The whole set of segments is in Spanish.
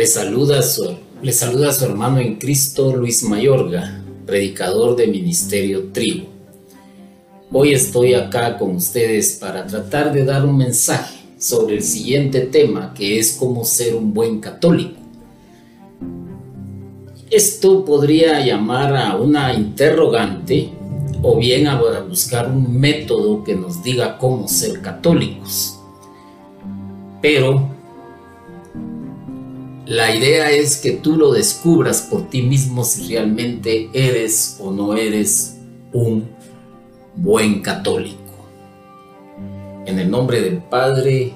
Le saluda, su, le saluda su hermano en Cristo Luis Mayorga, predicador de Ministerio Tribu. Hoy estoy acá con ustedes para tratar de dar un mensaje sobre el siguiente tema que es cómo ser un buen católico. Esto podría llamar a una interrogante o bien a buscar un método que nos diga cómo ser católicos. Pero la idea es que tú lo descubras por ti mismo si realmente eres o no eres un buen católico. En el nombre del Padre,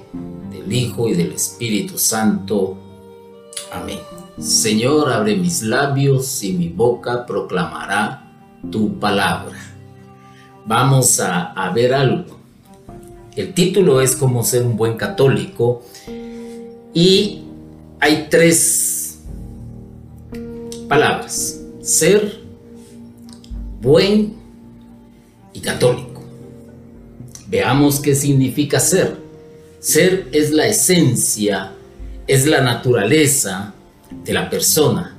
del Hijo y del Espíritu Santo. Amén. Señor, abre mis labios y mi boca proclamará tu palabra. Vamos a, ver algo. El título es Cómo ser un buen católico y hay tres palabras. Ser, buen y católico. Veamos qué significa ser. Ser es la esencia, es la naturaleza de la persona,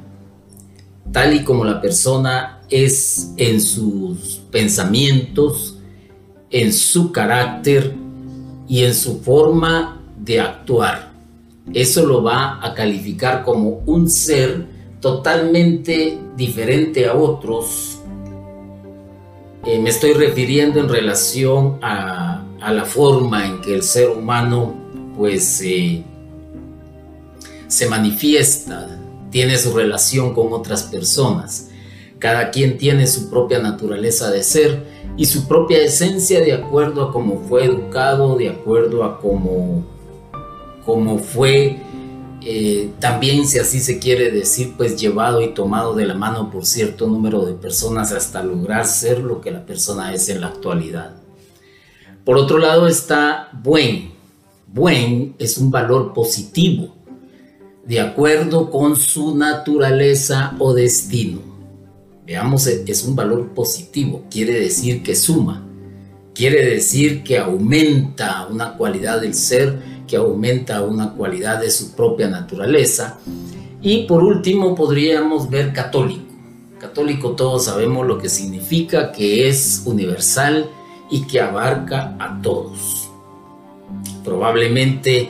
tal y como la persona es en sus pensamientos, en su carácter y en su forma de actuar. Eso lo va a calificar como un ser totalmente diferente a otros. Eh, me estoy refiriendo en relación a, la forma en que el ser humano pues eh, se manifiesta, tiene su relación con otras personas. Cada quien tiene su propia naturaleza de ser y su propia esencia de acuerdo a cómo fue educado, de acuerdo a cómo, cómo fue eh, también, si así se quiere decir, pues llevado y tomado de la mano por cierto número de personas hasta lograr ser lo que la persona es en la actualidad. Por otro lado está buen. Buen es un valor positivo, de acuerdo con su naturaleza o destino. Veamos, es un valor positivo, quiere decir que suma, quiere decir que aumenta una cualidad del ser, que aumenta una cualidad de su propia naturaleza. Y por último podríamos ver católico. Católico todos sabemos lo que significa, que es universal y que abarca a todos. Probablemente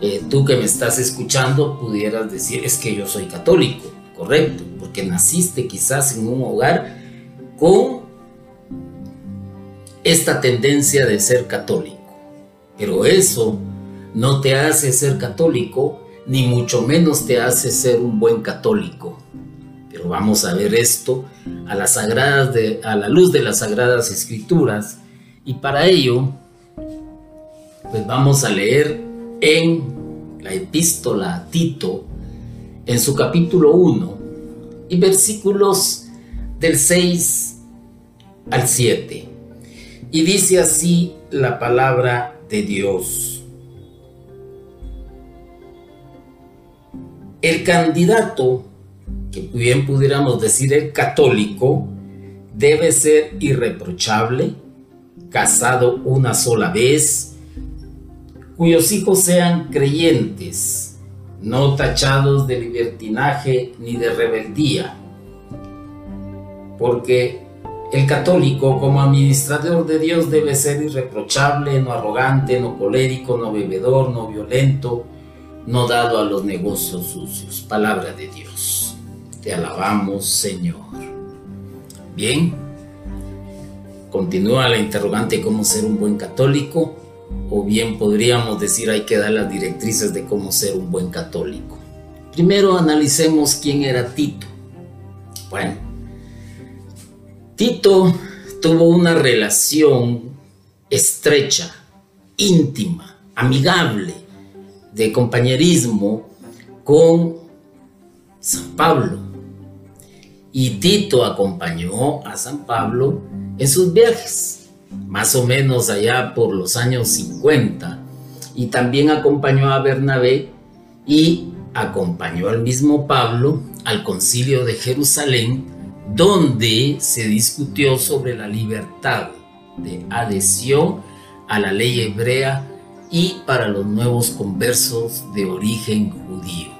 eh, tú que me estás escuchando pudieras decir, es que yo soy católico correcto, porque naciste quizás en un hogar con esta tendencia de ser católico. Pero eso no te hace ser católico, ni mucho menos te hace ser un buen católico. Pero vamos a ver esto a, las sagradas de, a la luz de las sagradas escrituras y para ello pues vamos a leer en la epístola a Tito en su capítulo 1 y versículos del 6 al 7. Y dice así la palabra de Dios. El candidato, que bien pudiéramos decir el católico, debe ser irreprochable, casado una sola vez, cuyos hijos sean creyentes no tachados de libertinaje ni de rebeldía, porque el católico como administrador de Dios debe ser irreprochable, no arrogante, no colérico, no bebedor, no violento, no dado a los negocios sucios. Palabra de Dios. Te alabamos, Señor. Bien. Continúa la interrogante cómo ser un buen católico o bien podríamos decir hay que dar las directrices de cómo ser un buen católico. Primero analicemos quién era Tito. Bueno, Tito tuvo una relación estrecha, íntima, amigable, de compañerismo con San Pablo. Y Tito acompañó a San Pablo en sus viajes más o menos allá por los años 50, y también acompañó a Bernabé y acompañó al mismo Pablo al concilio de Jerusalén, donde se discutió sobre la libertad de adhesión a la ley hebrea y para los nuevos conversos de origen judío.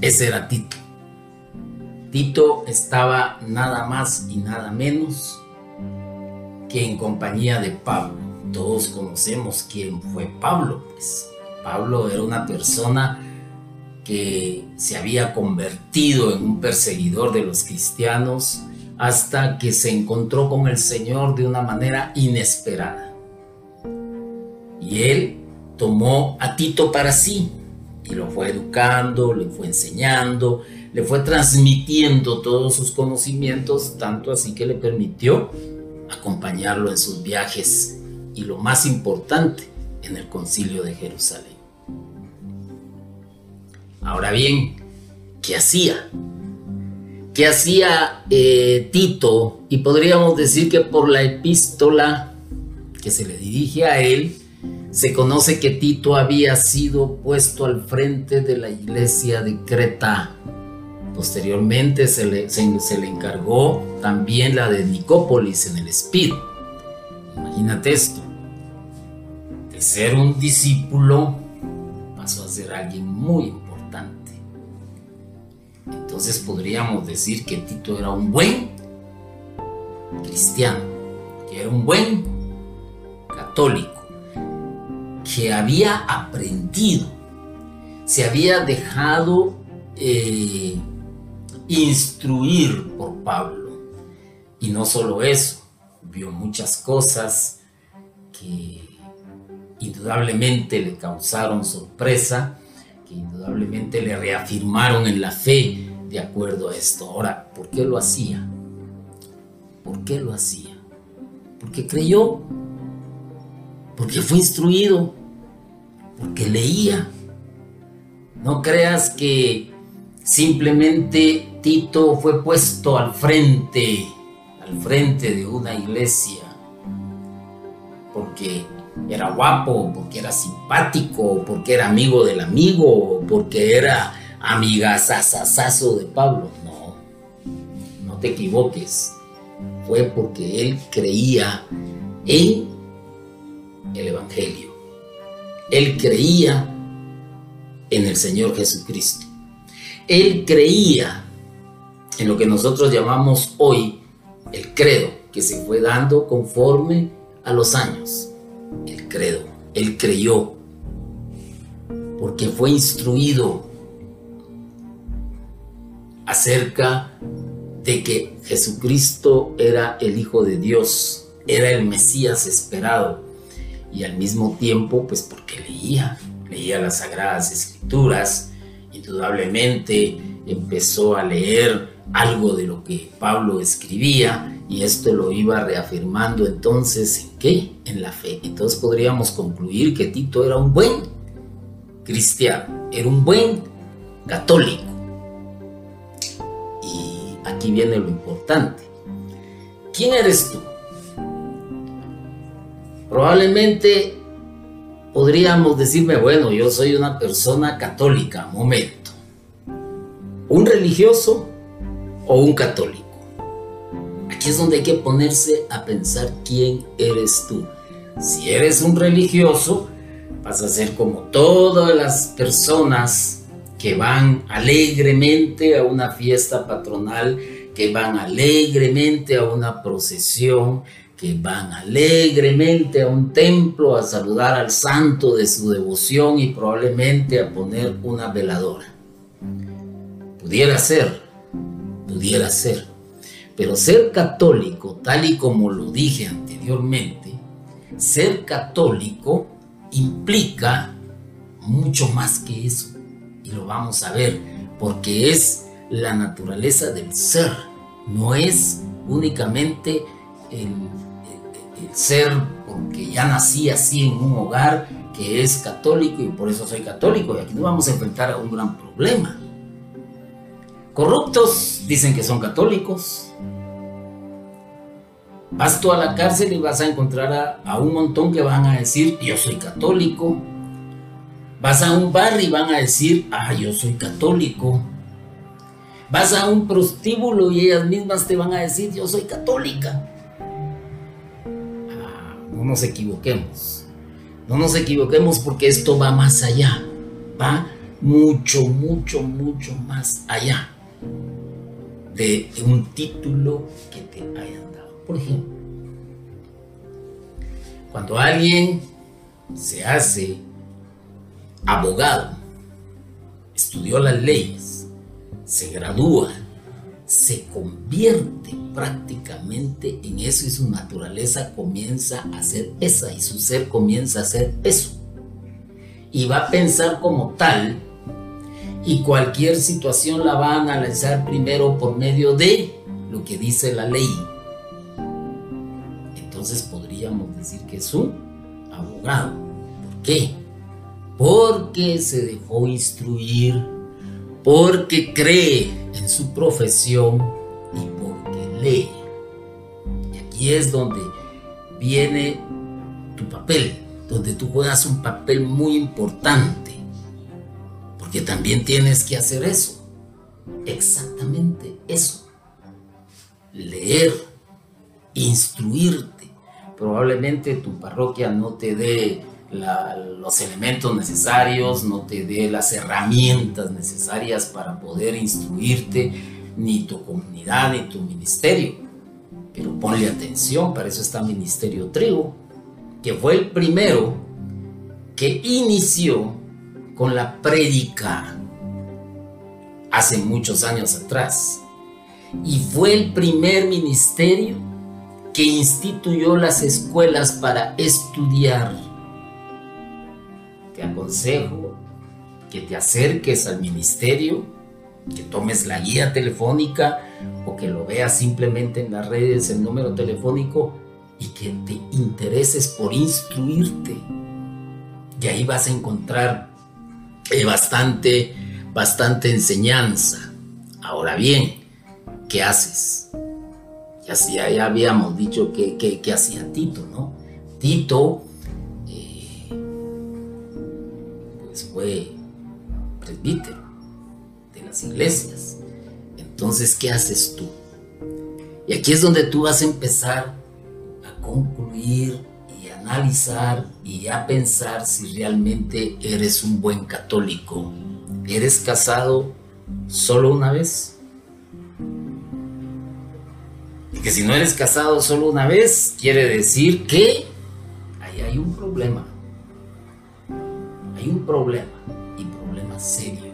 Ese era Tito. Tito estaba nada más y nada menos que en compañía de Pablo. Todos conocemos quién fue Pablo, pues. Pablo era una persona que se había convertido en un perseguidor de los cristianos hasta que se encontró con el Señor de una manera inesperada. Y él tomó a Tito para sí y lo fue educando, le fue enseñando, le fue transmitiendo todos sus conocimientos, tanto así que le permitió acompañarlo en sus viajes y lo más importante, en el concilio de Jerusalén. Ahora bien, ¿qué hacía? ¿Qué hacía eh, Tito? Y podríamos decir que por la epístola que se le dirige a él, se conoce que Tito había sido puesto al frente de la iglesia de Creta. Posteriormente se le, se, le encargó también la de Nicópolis en el Espíritu. Imagínate esto. De ser un discípulo pasó a ser alguien muy importante. Entonces podríamos decir que Tito era un buen cristiano, que era un buen católico que había aprendido, se había dejado eh, instruir por Pablo. Y no solo eso, vio muchas cosas que indudablemente le causaron sorpresa, que indudablemente le reafirmaron en la fe de acuerdo a esto. Ahora, ¿por qué lo hacía? ¿Por qué lo hacía? Porque creyó, porque fue instruido, porque leía. No creas que simplemente Tito fue puesto al frente, al frente de una iglesia, porque era guapo, porque era simpático, porque era amigo del amigo, porque era amigazazazazo de Pablo. No, no te equivoques. Fue porque él creía en el Evangelio él creía en el Señor Jesucristo. Él creía en lo que nosotros llamamos hoy el credo, que se fue dando conforme a los años. El credo. Él creyó porque fue instruido acerca de que Jesucristo era el Hijo de Dios, era el Mesías esperado y al mismo tiempo, pues porque leía, leía las sagradas escrituras, indudablemente empezó a leer algo de lo que Pablo escribía y esto lo iba reafirmando entonces en qué? En la fe. Entonces podríamos concluir que Tito era un buen cristiano, era un buen católico. Y aquí viene lo importante. ¿Quién eres tú? Probablemente podríamos decirme, bueno, yo soy una persona católica, momento. ¿Un religioso o un católico? Aquí es donde hay que ponerse a pensar quién eres tú. Si eres un religioso, vas a ser como todas las personas que van alegremente a una fiesta patronal, que van alegremente a una procesión, que van alegremente a un templo a saludar al santo de su devoción y probablemente a poner una veladora. Pudiera ser, pudiera ser. Pero ser católico, tal y como lo dije anteriormente, ser católico implica mucho más que eso. Y lo vamos a ver, porque es la naturaleza del ser, no es únicamente el ser porque ya nací así en un hogar que es católico y por eso soy católico. Y aquí nos vamos a enfrentar a un gran problema. Corruptos dicen que son católicos. Vas tú a la cárcel y vas a encontrar a, a un montón que van a decir, yo soy católico. Vas a un bar y van a decir, ah, yo soy católico. Vas a un prostíbulo y ellas mismas te van a decir, yo soy católica no nos equivoquemos. No nos equivoquemos porque esto va más allá, va mucho, mucho, mucho más allá de un título que te hayan dado. Por ejemplo, cuando alguien se hace abogado, estudió las leyes, se gradúa, se convierte prácticamente en eso y su naturaleza comienza a ser esa y su ser comienza a ser eso. Y va a pensar como tal y cualquier situación la va a analizar primero por medio de lo que dice la ley. Entonces podríamos decir que es un abogado. ¿Por qué? Porque se dejó instruir, porque cree en su profesión y porque lee. Y aquí es donde viene tu papel, donde tú juegas un papel muy importante que también tienes que hacer eso. Exactamente eso. Leer, instruirte. Probablemente tu parroquia no te dé los elementos necesarios, no te dé las herramientas necesarias para poder instruirte, ni tu comunidad, ni tu ministerio. Pero ponle atención, para eso está Ministerio Trigo, que fue el primero que inició con la prédica hace muchos años atrás. Y fue el primer ministerio que instituyó las escuelas para estudiar. Te aconsejo que te acerques al ministerio, que tomes la guía telefónica o que lo veas simplemente en las redes, el número telefónico y que te intereses por instruirte. Y ahí vas a encontrar eh, bastante, bastante enseñanza. Ahora bien, ¿qué haces? Ya, ya habíamos dicho que, hacía Tito, ¿no? Tito fue presbítero de las iglesias. Entonces, ¿qué haces tú? Y aquí es donde tú vas a empezar a concluir analizar y a pensar si realmente eres un buen católico. ¿Eres casado solo una vez? Y que si no eres casado solo una vez, quiere decir que ahí hay un problema. Hay un problema y problema serio.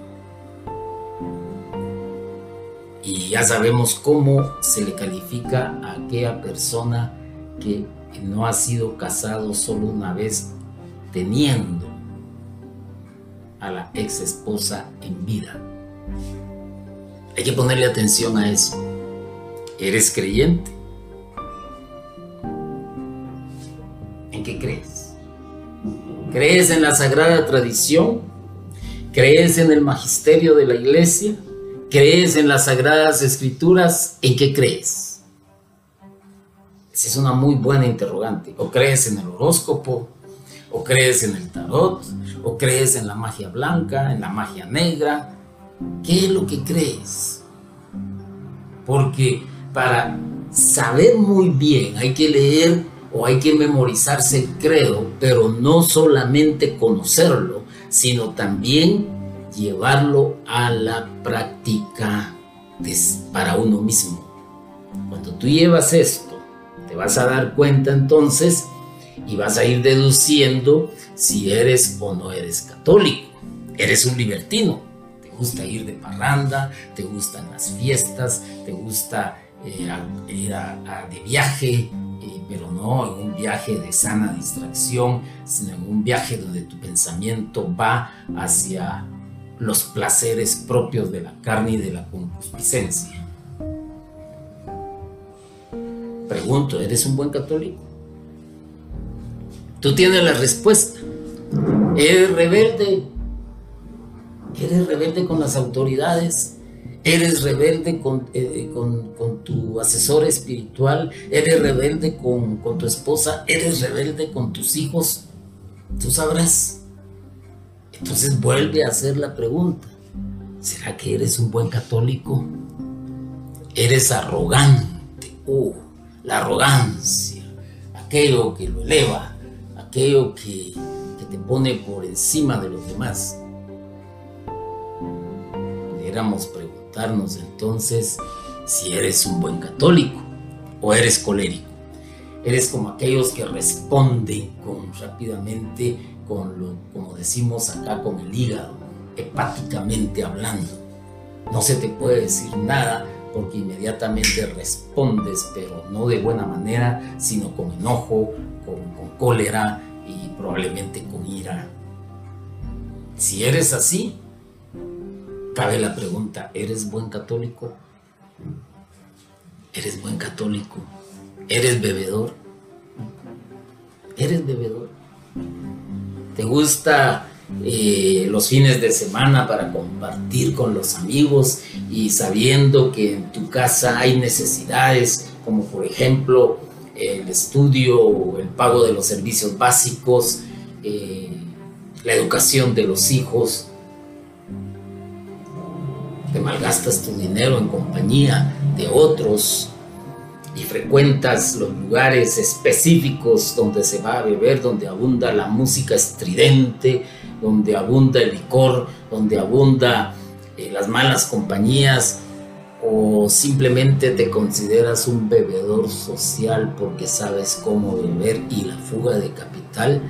Y ya sabemos cómo se le califica a aquella persona que no ha sido casado solo una vez teniendo a la ex esposa en vida. Hay que ponerle atención a eso. ¿Eres creyente? ¿En qué crees? ¿Crees en la sagrada tradición? ¿Crees en el magisterio de la iglesia? ¿Crees en las sagradas escrituras? ¿En qué crees? es una muy buena interrogante. O crees en el horóscopo, o crees en el tarot, o crees en la magia blanca, en la magia negra. ¿Qué es lo que crees? Porque para saber muy bien hay que leer o hay que memorizarse el credo, pero no solamente conocerlo, sino también llevarlo a la práctica para uno mismo. Cuando tú llevas esto vas a dar cuenta entonces y vas a ir deduciendo si eres o no eres católico. Eres un libertino, te gusta ir de parranda, te gustan las fiestas, te gusta eh, ir de viaje, pero no en un viaje de sana distracción, sino en un viaje donde tu pensamiento va hacia los placeres propios de la carne y de la concupiscencia. Pregunto, ¿eres un buen católico? Tú tienes la respuesta. ¿Eres rebelde? ¿Eres rebelde con las autoridades? ¿Eres rebelde con, eh, tu asesor espiritual? ¿Eres rebelde con, con tu esposa? ¿Eres rebelde con tus hijos? Tú sabrás. Entonces vuelve a hacer la pregunta. ¿Será que eres un buen católico? ¿Eres arrogante? Uh, la arrogancia, aquello que lo eleva, aquello que, te pone por encima de los demás. pudiéramos entonces si eres un buen católico o eres colérico. Eres como aquellos que responden con, rápidamente con lo, como decimos acá, con el hígado, hepáticamente hablando. No se te puede decir nada porque inmediatamente respondes, pero no de buena manera, sino con enojo, con, con cólera y probablemente con ira. Si eres así, cabe la pregunta, ¿eres buen católico? ¿Eres buen católico? ¿Eres bebedor? ¿Eres bebedor? ¿Te gusta eh, los fines de semana para compartir con los amigos y sabiendo que en tu casa hay necesidades como por ejemplo el estudio o el pago de los servicios básicos, eh, la educación de los hijos, te malgastas tu dinero en compañía de otros y frecuentas los lugares específicos donde se va a beber, donde abunda la música estridente, donde abunda el licor, donde abunda eh, las malas compañías, o simplemente te consideras un bebedor social porque sabes cómo beber y la fuga de capital,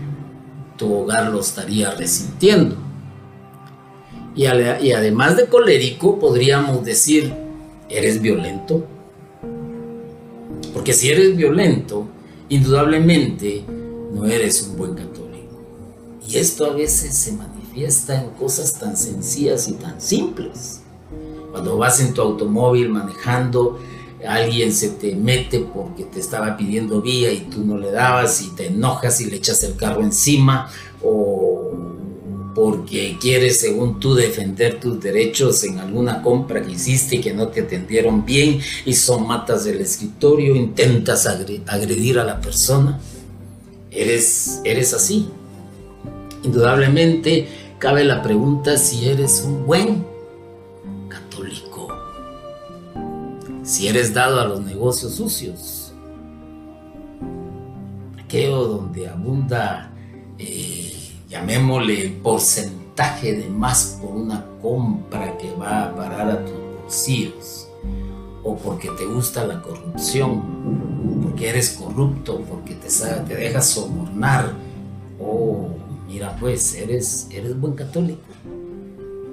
tu hogar lo estaría resintiendo. Y, además de colérico, podríamos decir, ¿eres violento? Porque si eres violento, indudablemente no eres un buen católico. Y esto a veces se manifiesta en cosas tan sencillas y tan simples. Cuando vas en tu automóvil manejando, alguien se te mete porque te estaba pidiendo vía y tú no le dabas y te enojas y le echas el carro encima o porque quieres, según tú, defender tus derechos en alguna compra que hiciste y que no te atendieron bien y son matas del escritorio, intentas agredir a la persona. Eres, eres así. Indudablemente cabe la pregunta si eres un buen si eres dado a los negocios sucios, aquello donde abunda, eh, llamémosle porcentaje de más por una compra que va a parar a tus bolsillos, o porque te gusta la corrupción, porque eres corrupto, porque te, te dejas sobornar, o mira pues, eres, eres buen católico.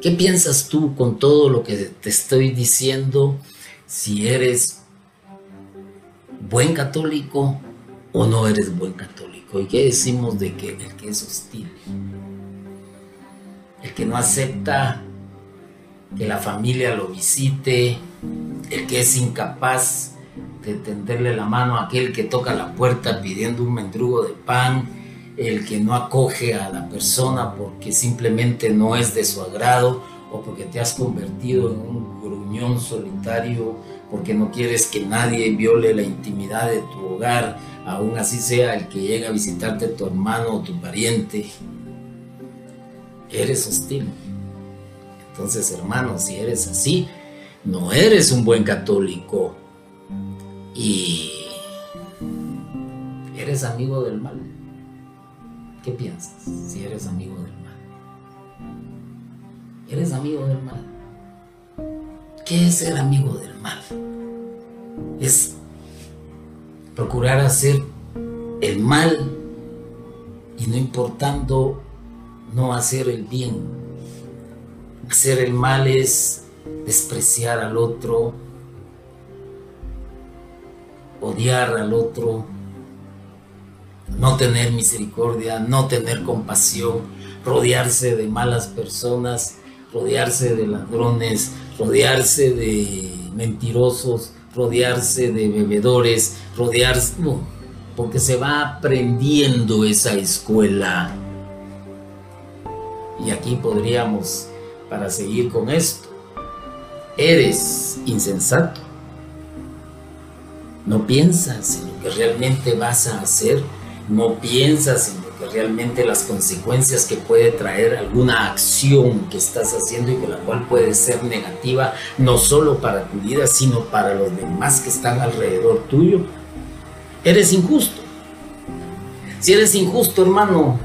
¿Qué piensas tú con todo lo que te estoy diciendo? si eres buen católico o no eres buen católico. ¿Y qué decimos de que el que es hostil? El que no acepta que la familia lo visite, el que es incapaz de tenderle la mano a aquel que toca la puerta pidiendo un mendrugo de pan, el que no acoge a la persona porque simplemente no es de su agrado o porque te has convertido en un gruñón solitario, porque no quieres que nadie viole la intimidad de tu hogar, aún así sea el que llega a visitarte tu hermano o tu pariente. Eres hostil. Entonces, hermano, si eres así, no eres un buen católico y eres amigo del mal. ¿Qué piensas si eres amigo del mal? eres amigo del mal. ¿Qué es ser amigo del mal? Es procurar hacer el mal y no importando no hacer el bien. Hacer el mal es despreciar al otro, odiar al otro, no tener misericordia, no tener compasión, rodearse de malas personas rodearse de ladrones, rodearse de mentirosos, rodearse de bebedores, rodearse... No, porque se va aprendiendo esa escuela. Y aquí podríamos, para seguir con esto, eres insensato. No piensas en lo que realmente vas a hacer, no piensas en realmente las consecuencias que puede traer alguna acción que estás haciendo y que la cual puede ser negativa no solo para tu vida, sino para los demás que están alrededor tuyo, eres injusto. Si eres injusto, hermano,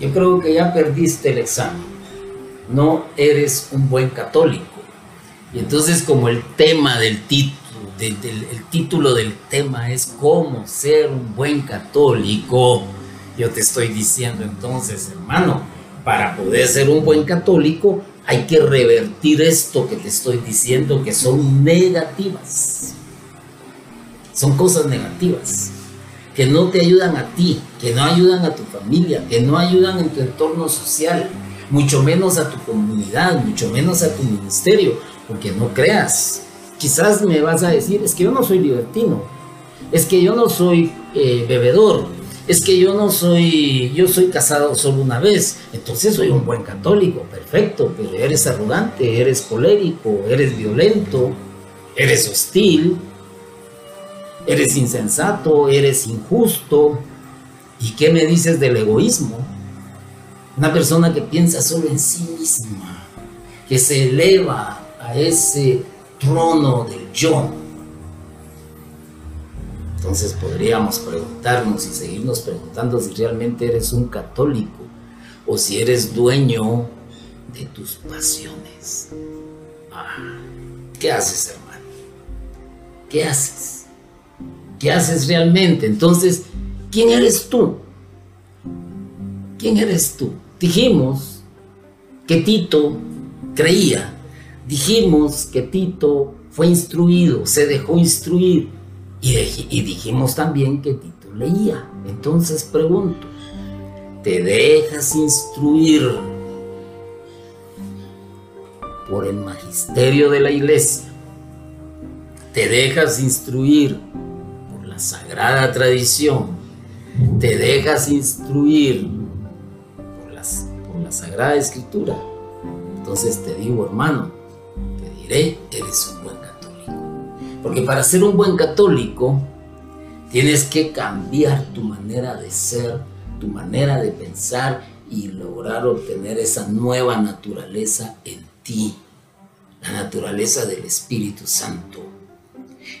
yo creo que ya perdiste el examen. No eres un buen católico. Y entonces como el tema del título, el título del tema es cómo ser un buen católico, yo te estoy diciendo entonces, hermano, para poder ser un buen católico hay que revertir esto que te estoy diciendo que son negativas. Son cosas negativas que no te ayudan a ti, que no ayudan a tu familia, que no ayudan en tu entorno social, mucho menos a tu comunidad, mucho menos a tu ministerio, porque no creas. Quizás me vas a decir, es que yo no soy libertino, es que yo no soy eh, bebedor, es que yo no soy, yo soy casado solo una vez, entonces soy un buen católico, perfecto, pero eres arrogante, eres colérico, eres violento, eres hostil, eres insensato, eres injusto. ¿Y qué me dices del egoísmo? Una persona que piensa solo en sí misma, que se eleva a ese trono del yo, entonces podríamos preguntarnos y seguirnos preguntando si realmente eres un católico o si eres dueño de tus pasiones. Ah, ¿Qué haces, hermano? ¿Qué haces? ¿Qué haces realmente? Entonces, ¿quién eres tú? ¿Quién eres tú? Dijimos que Tito creía, dijimos que Tito fue instruido, se dejó instruir, y, dijimos también que Tito leía. Entonces pregunto, ¿te dejas instruir por el magisterio de la iglesia? ¿Te dejas instruir por la sagrada tradición? ¿Te dejas instruir por, por la sagrada escritura? Entonces te digo, hermano, te diré, eres un porque para ser un buen católico tienes que cambiar tu manera de ser, tu manera de pensar y lograr obtener esa nueva naturaleza en ti, la naturaleza del Espíritu Santo.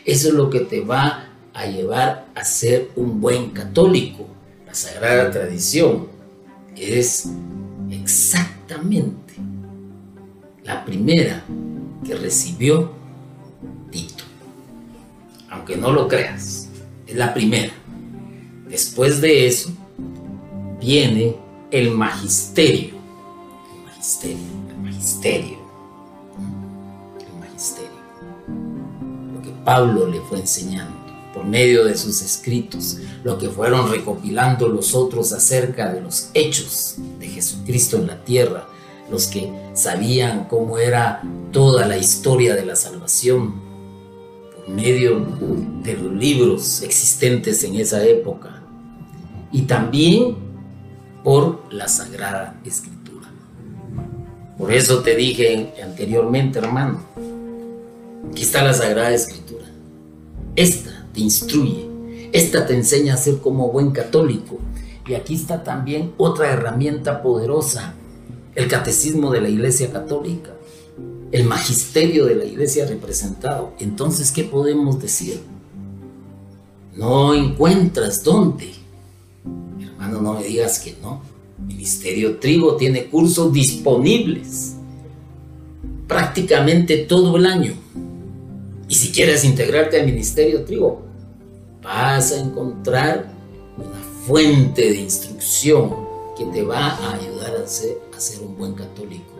Eso es lo que te va a llevar a ser un buen católico. La sagrada tradición es exactamente la primera que recibió aunque no lo creas. Es la primera. Después de eso viene el magisterio. El magisterio, el magisterio. El magisterio. Lo que Pablo le fue enseñando por medio de sus escritos, lo que fueron recopilando los otros acerca de los hechos de Jesucristo en la tierra, los que sabían cómo era toda la historia de la salvación, medio de los libros existentes en esa época y también por la Sagrada Escritura. Por eso te dije anteriormente, hermano, aquí está la Sagrada Escritura. Esta te instruye, esta te enseña a ser como buen católico. Y aquí está también otra herramienta poderosa, el catecismo de la Iglesia Católica el magisterio de la iglesia representado. Entonces, ¿qué podemos decir? No encuentras dónde. Hermano, no me digas que no. Ministerio Trigo tiene cursos disponibles prácticamente todo el año. Y si quieres integrarte al Ministerio Trigo, vas a encontrar una fuente de instrucción que te va a ayudar a ser, a ser un buen católico.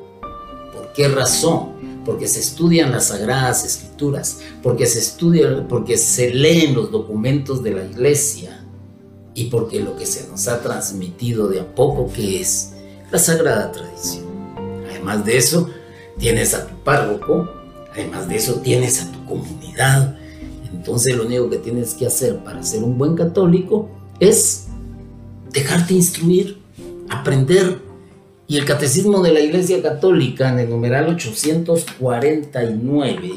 ¿Por qué razón? porque se estudian las sagradas escrituras, porque se estudian, porque se leen los documentos de la iglesia y porque lo que se nos ha transmitido de a poco que es la sagrada tradición. Además de eso, tienes a tu párroco, además de eso tienes a tu comunidad. Entonces lo único que tienes que hacer para ser un buen católico es dejarte instruir, aprender y el Catecismo de la Iglesia Católica en el numeral 849,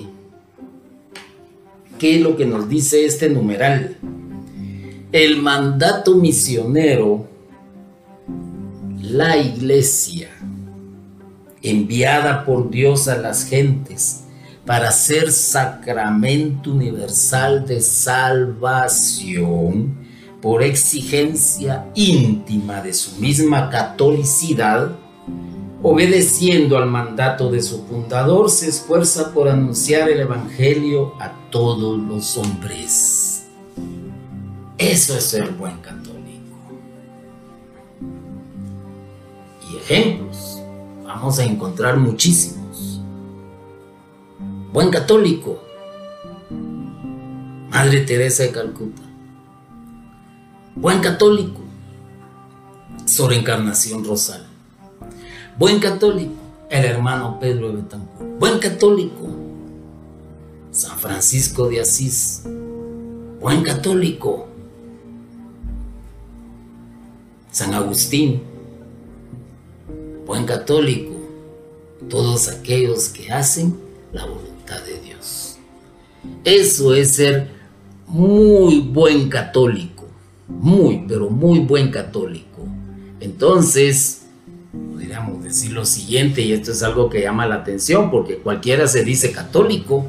¿qué es lo que nos dice este numeral? El mandato misionero, la Iglesia, enviada por Dios a las gentes para ser sacramento universal de salvación, por exigencia íntima de su misma catolicidad, obedeciendo al mandato de su fundador, se esfuerza por anunciar el Evangelio a todos los hombres. Eso es ser buen católico. Y ejemplos, vamos a encontrar muchísimos. Buen católico, Madre Teresa de Calcuta. Buen católico, Sor Encarnación Rosal. Buen católico, el hermano Pedro de Betancourt. Buen católico, San Francisco de Asís. Buen católico, San Agustín. Buen católico, todos aquellos que hacen la voluntad de Dios. Eso es ser muy buen católico, muy, pero muy buen católico. Entonces, podríamos decir lo siguiente, y esto es algo que llama la atención, porque cualquiera se dice católico,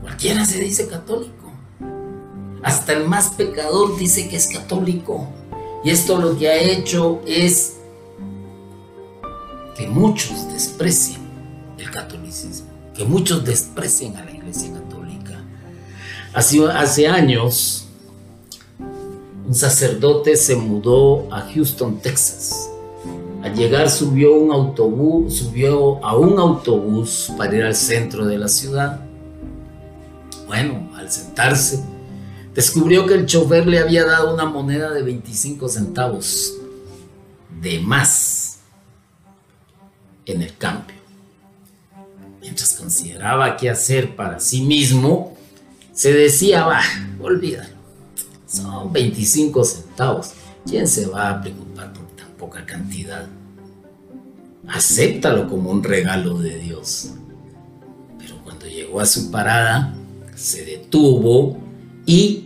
cualquiera se dice católico. Hasta el más pecador dice que es católico. Y esto lo que ha hecho es que muchos desprecien el catolicismo, que muchos desprecien a la iglesia católica. Hace, años, un sacerdote se mudó a Houston, Texas. Al llegar subió un autobús, subió a un autobús para ir al centro de la ciudad. Bueno, al sentarse, descubrió que el chofer le había dado una moneda de 25 centavos de más en el cambio. Mientras consideraba qué hacer para sí mismo, se decía, va, olvídalo. Son 25 centavos. ¿Quién se va a preocupar poca cantidad? Acéptalo como un regalo de Dios. Pero cuando llegó a su parada, se detuvo y,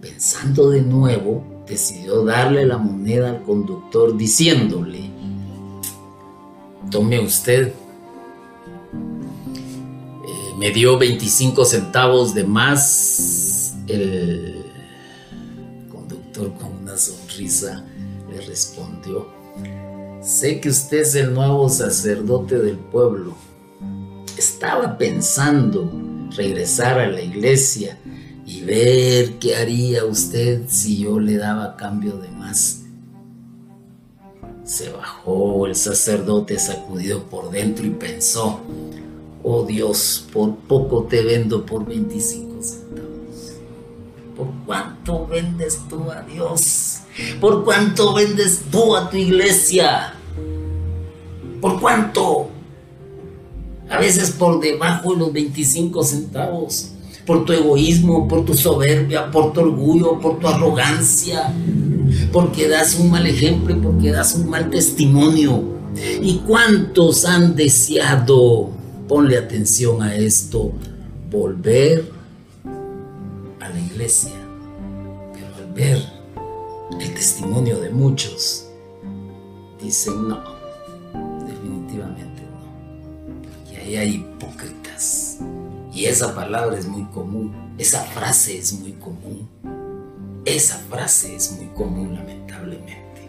pensando de nuevo, decidió darle la moneda al conductor diciéndole, tome usted me dio 25 centavos de más. El conductor con una sonrisa respondió, sé que usted es el nuevo sacerdote del pueblo. Estaba pensando regresar a la iglesia y ver qué haría usted si yo le daba cambio de más. Se bajó el sacerdote sacudido por dentro y pensó, Oh Dios, por poco te vendo por 25 centavos. ¿Por cuánto vendes tú a Dios? ¿Por cuánto vendes tú a tu iglesia? ¿Por cuánto? A veces por debajo de los 25 centavos. Por tu egoísmo, por tu soberbia, por tu orgullo, por tu arrogancia. Porque das un mal ejemplo y porque das un mal testimonio. ¿Y cuántos han deseado ponle atención a esto, volver a la iglesia. Pero al el testimonio de muchos, dicen no, definitivamente no. Y ahí hay hipócritas. Y esa palabra es muy común, esa frase es muy común. Esa frase es muy común, lamentablemente.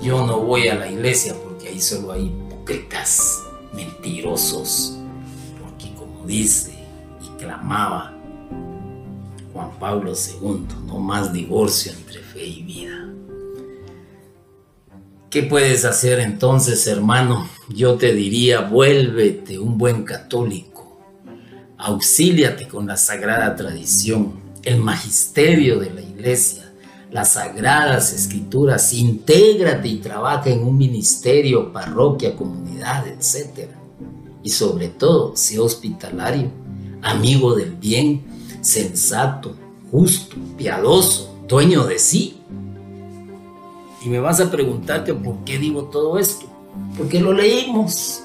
Yo no voy a la iglesia porque ahí solo hay hipócritas, mentirosos, dice y clamaba Juan Pablo II, no más divorcio entre fe y vida. ¿Qué puedes hacer entonces, hermano? Yo te diría, vuélvete un buen católico, auxíliate con la sagrada tradición, el magisterio de la iglesia, las sagradas escrituras, intégrate y trabaja en un ministerio, parroquia, comunidad, etcétera y sobre todo sea hospitalario, amigo del bien, sensato, justo, piadoso, dueño de sí. Y me vas a preguntarte por qué digo todo esto. Porque lo leímos.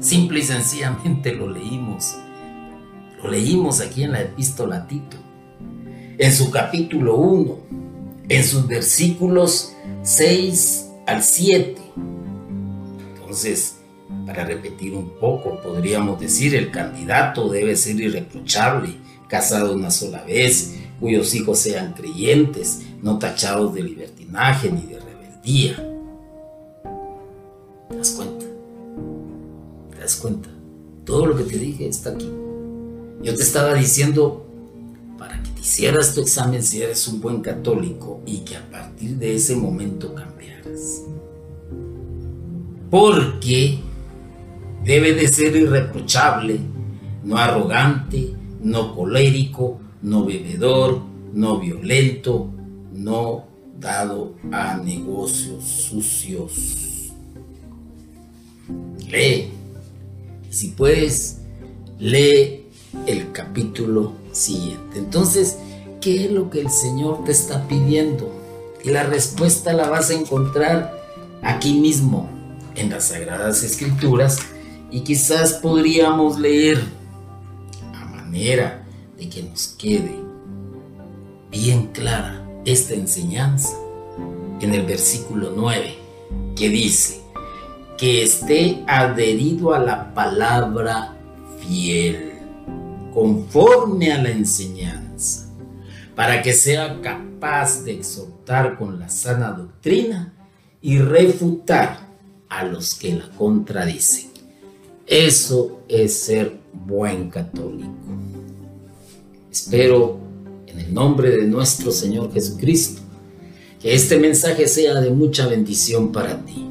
Simple y sencillamente lo leímos. Lo leímos aquí en la epístola Tito. En su capítulo 1, en sus versículos 6 al 7. Entonces, para repetir un poco, podríamos decir, el candidato debe ser irreprochable, casado una sola vez, cuyos hijos sean creyentes, no tachados de libertinaje ni de rebeldía. cuenta? Todo lo que te dije está aquí. Yo te estaba diciendo para que te hicieras tu examen si eres un buen católico y que a partir de ese momento cambiaras. Porque debe de ser irreprochable, no arrogante, no colérico, no bebedor, no violento, no dado a negocios sucios. Lee. Si puedes, lee el capítulo siguiente. Entonces, ¿qué es lo que el Señor te está pidiendo? Y la respuesta la vas a encontrar aquí mismo, en las Sagradas Escrituras, y quizás podríamos leer a manera de que nos quede bien clara esta enseñanza en el versículo 9, que dice, que esté adherido a la palabra fiel, conforme a la enseñanza, para que sea capaz de exhortar con la sana doctrina y refutar a los que la contradicen. Eso es ser buen católico. Espero en el nombre de nuestro Señor Jesucristo que este mensaje sea de mucha bendición para ti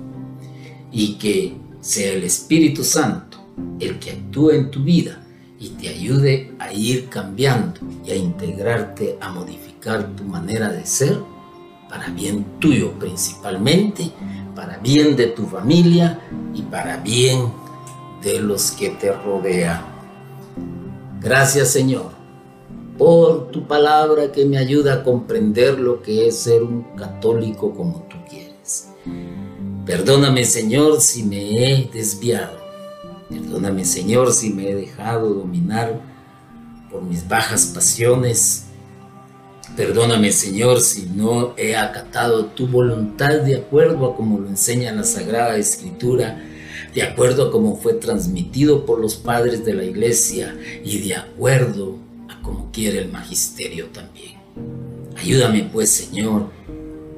y que sea el Espíritu Santo el que actúe en tu vida y te ayude a ir cambiando y a integrarte, a modificar tu manera de ser para bien tuyo principalmente, para bien de tu familia y para bien de los que te rodean. Gracias Señor por tu palabra que me ayuda a comprender lo que es ser un católico como tú quieres. Perdóname Señor si me he desviado. Perdóname Señor si me he dejado dominar por mis bajas pasiones. Perdóname Señor si no he acatado tu voluntad de acuerdo a como lo enseña la Sagrada Escritura de acuerdo a como fue transmitido por los padres de la iglesia y de acuerdo a como quiere el magisterio también. Ayúdame pues, Señor,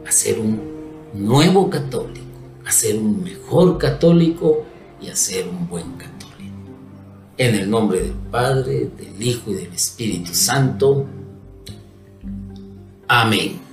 a ser un nuevo católico, a ser un mejor católico y a ser un buen católico. En el nombre del Padre, del Hijo y del Espíritu Santo. Amén.